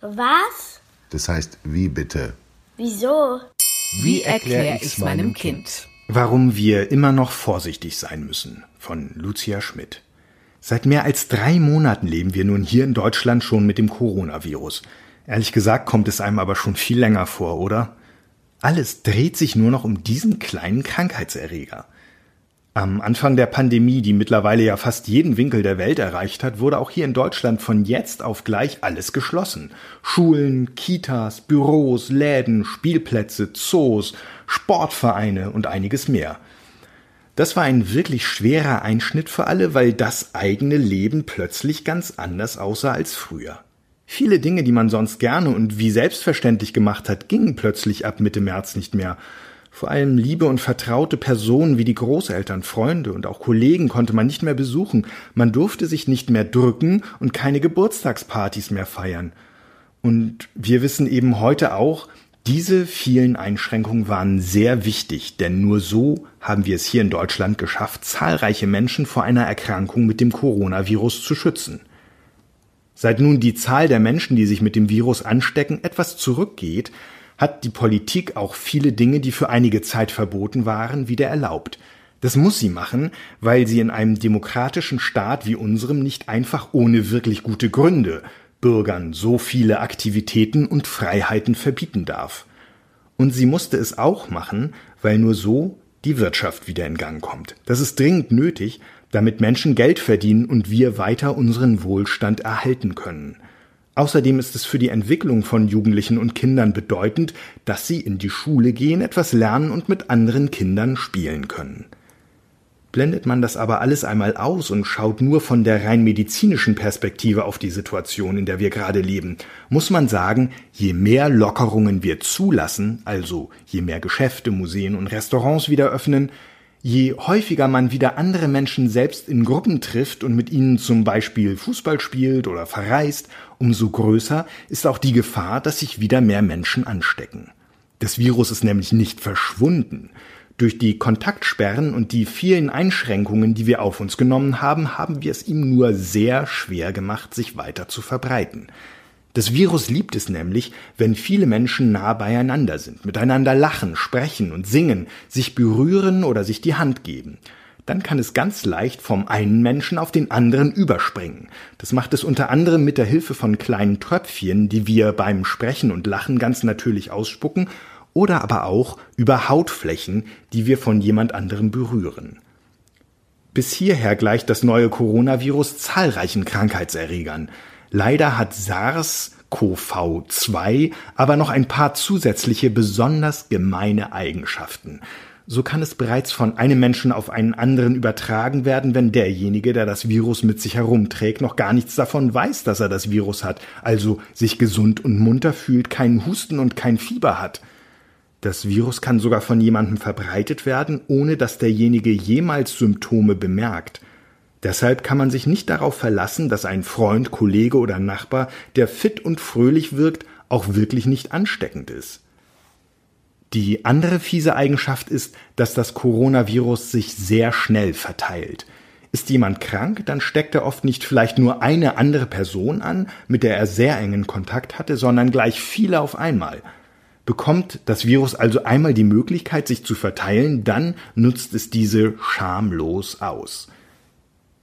Was? Das heißt, wie bitte? Wieso? Wie erkläre ich's meinem Kind? Warum wir immer noch vorsichtig sein müssen von Lucia Schmidt. Seit mehr als drei Monaten leben wir nun hier in Deutschland schon mit dem Coronavirus. Ehrlich gesagt kommt es einem aber schon viel länger vor, oder? Alles dreht sich nur noch um diesen kleinen Krankheitserreger. Am Anfang der Pandemie, die mittlerweile ja fast jeden Winkel der Welt erreicht hat, wurde auch hier in Deutschland von jetzt auf gleich alles geschlossen. Schulen, Kitas, Büros, Läden, Spielplätze, Zoos, Sportvereine und einiges mehr. Das war ein wirklich schwerer Einschnitt für alle, weil das eigene Leben plötzlich ganz anders aussah als früher. Viele Dinge, die man sonst gerne und wie selbstverständlich gemacht hat, gingen plötzlich ab Mitte März nicht mehr. Vor allem liebe und vertraute Personen wie die Großeltern, Freunde und auch Kollegen konnte man nicht mehr besuchen, man durfte sich nicht mehr drücken und keine Geburtstagspartys mehr feiern. Und wir wissen eben heute auch, diese vielen Einschränkungen waren sehr wichtig, denn nur so haben wir es hier in Deutschland geschafft, zahlreiche Menschen vor einer Erkrankung mit dem Coronavirus zu schützen. Seit nun die Zahl der Menschen, die sich mit dem Virus anstecken, etwas zurückgeht, hat die Politik auch viele Dinge, die für einige Zeit verboten waren, wieder erlaubt. Das muss sie machen, weil sie in einem demokratischen Staat wie unserem nicht einfach ohne wirklich gute Gründe Bürgern so viele Aktivitäten und Freiheiten verbieten darf. Und sie musste es auch machen, weil nur so die Wirtschaft wieder in Gang kommt. Das ist dringend nötig, damit Menschen Geld verdienen und wir weiter unseren Wohlstand erhalten können. Außerdem ist es für die Entwicklung von Jugendlichen und Kindern bedeutend, dass sie in die Schule gehen, etwas lernen und mit anderen Kindern spielen können. Blendet man das aber alles einmal aus und schaut nur von der rein medizinischen Perspektive auf die Situation, in der wir gerade leben, muss man sagen, je mehr Lockerungen wir zulassen, also je mehr Geschäfte, Museen und Restaurants wieder öffnen, Je häufiger man wieder andere Menschen selbst in Gruppen trifft und mit ihnen zum Beispiel Fußball spielt oder verreist, umso größer ist auch die Gefahr, dass sich wieder mehr Menschen anstecken. Das Virus ist nämlich nicht verschwunden. Durch die Kontaktsperren und die vielen Einschränkungen, die wir auf uns genommen haben, haben wir es ihm nur sehr schwer gemacht, sich weiter zu verbreiten. Das Virus liebt es nämlich, wenn viele Menschen nah beieinander sind, miteinander lachen, sprechen und singen, sich berühren oder sich die Hand geben. Dann kann es ganz leicht vom einen Menschen auf den anderen überspringen. Das macht es unter anderem mit der Hilfe von kleinen Tröpfchen, die wir beim Sprechen und Lachen ganz natürlich ausspucken, oder aber auch über Hautflächen, die wir von jemand anderem berühren. Bis hierher gleicht das neue Coronavirus zahlreichen Krankheitserregern. Leider hat SARS-CoV-2 aber noch ein paar zusätzliche besonders gemeine Eigenschaften. So kann es bereits von einem Menschen auf einen anderen übertragen werden, wenn derjenige, der das Virus mit sich herumträgt, noch gar nichts davon weiß, dass er das Virus hat, also sich gesund und munter fühlt, keinen Husten und kein Fieber hat. Das Virus kann sogar von jemandem verbreitet werden, ohne dass derjenige jemals Symptome bemerkt. Deshalb kann man sich nicht darauf verlassen, dass ein Freund, Kollege oder Nachbar, der fit und fröhlich wirkt, auch wirklich nicht ansteckend ist. Die andere fiese Eigenschaft ist, dass das Coronavirus sich sehr schnell verteilt. Ist jemand krank, dann steckt er oft nicht vielleicht nur eine andere Person an, mit der er sehr engen Kontakt hatte, sondern gleich viele auf einmal. Bekommt das Virus also einmal die Möglichkeit, sich zu verteilen, dann nutzt es diese schamlos aus.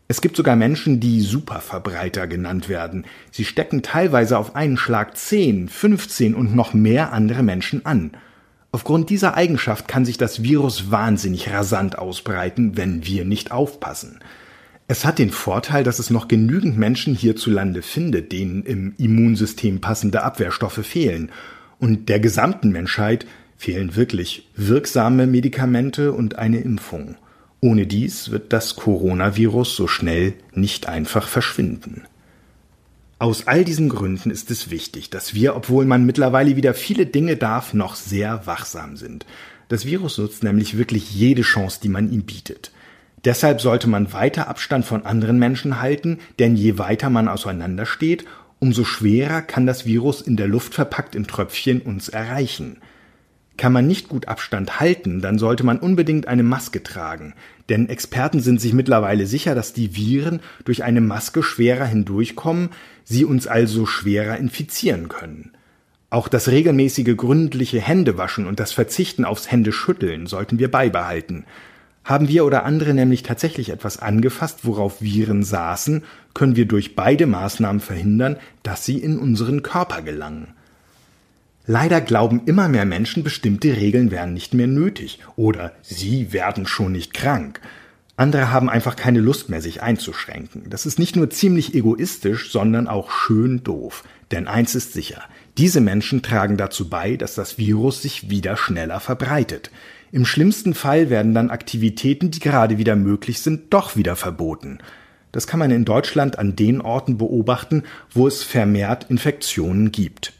Es gibt sogar Menschen, die Superverbreiter genannt werden. Sie stecken teilweise auf einen Schlag 10, 15 und noch mehr andere Menschen an. Aufgrund dieser Eigenschaft kann sich das Virus wahnsinnig rasant ausbreiten, wenn wir nicht aufpassen. Es hat den Vorteil, dass es noch genügend Menschen hierzulande findet, denen im Immunsystem passende Abwehrstoffe fehlen. Und der gesamten Menschheit fehlen wirklich wirksame Medikamente und eine Impfung. Ohne dies wird das Coronavirus so schnell nicht einfach verschwinden. Aus all diesen Gründen ist es wichtig, dass wir, obwohl man mittlerweile wieder viele Dinge darf, noch sehr wachsam sind. Das Virus nutzt nämlich wirklich jede Chance, die man ihm bietet. Deshalb sollte man weiter Abstand von anderen Menschen halten, denn je weiter man auseinandersteht, umso schwerer kann das Virus in der Luft verpackt in Tröpfchen uns erreichen. Kann man nicht gut Abstand halten, dann sollte man unbedingt eine Maske tragen. Denn Experten sind sich mittlerweile sicher, dass die Viren durch eine Maske schwerer hindurchkommen, sie uns also schwerer infizieren können. Auch das regelmäßige gründliche Händewaschen und das Verzichten aufs Händeschütteln sollten wir beibehalten. Haben wir oder andere nämlich tatsächlich etwas angefasst, worauf Viren saßen, können wir durch beide Maßnahmen verhindern, dass sie in unseren Körper gelangen. Leider glauben immer mehr Menschen, bestimmte Regeln wären nicht mehr nötig oder sie werden schon nicht krank. Andere haben einfach keine Lust mehr, sich einzuschränken. Das ist nicht nur ziemlich egoistisch, sondern auch schön doof. Denn eins ist sicher, diese Menschen tragen dazu bei, dass das Virus sich wieder schneller verbreitet. Im schlimmsten Fall werden dann Aktivitäten, die gerade wieder möglich sind, doch wieder verboten. Das kann man in Deutschland an den Orten beobachten, wo es vermehrt Infektionen gibt.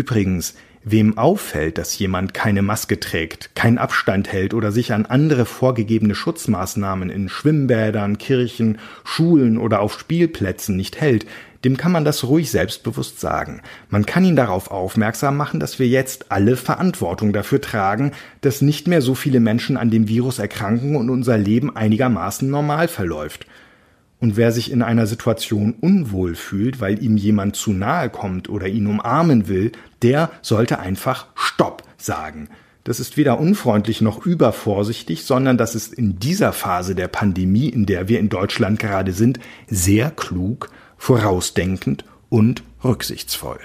Übrigens, wem auffällt, dass jemand keine Maske trägt, keinen Abstand hält oder sich an andere vorgegebene Schutzmaßnahmen in Schwimmbädern, Kirchen, Schulen oder auf Spielplätzen nicht hält, dem kann man das ruhig selbstbewusst sagen. Man kann ihn darauf aufmerksam machen, dass wir jetzt alle Verantwortung dafür tragen, dass nicht mehr so viele Menschen an dem Virus erkranken und unser Leben einigermaßen normal verläuft. Und wer sich in einer Situation unwohl fühlt, weil ihm jemand zu nahe kommt oder ihn umarmen will, der sollte einfach Stopp sagen. Das ist weder unfreundlich noch übervorsichtig, sondern das ist in dieser Phase der Pandemie, in der wir in Deutschland gerade sind, sehr klug, vorausdenkend und rücksichtsvoll.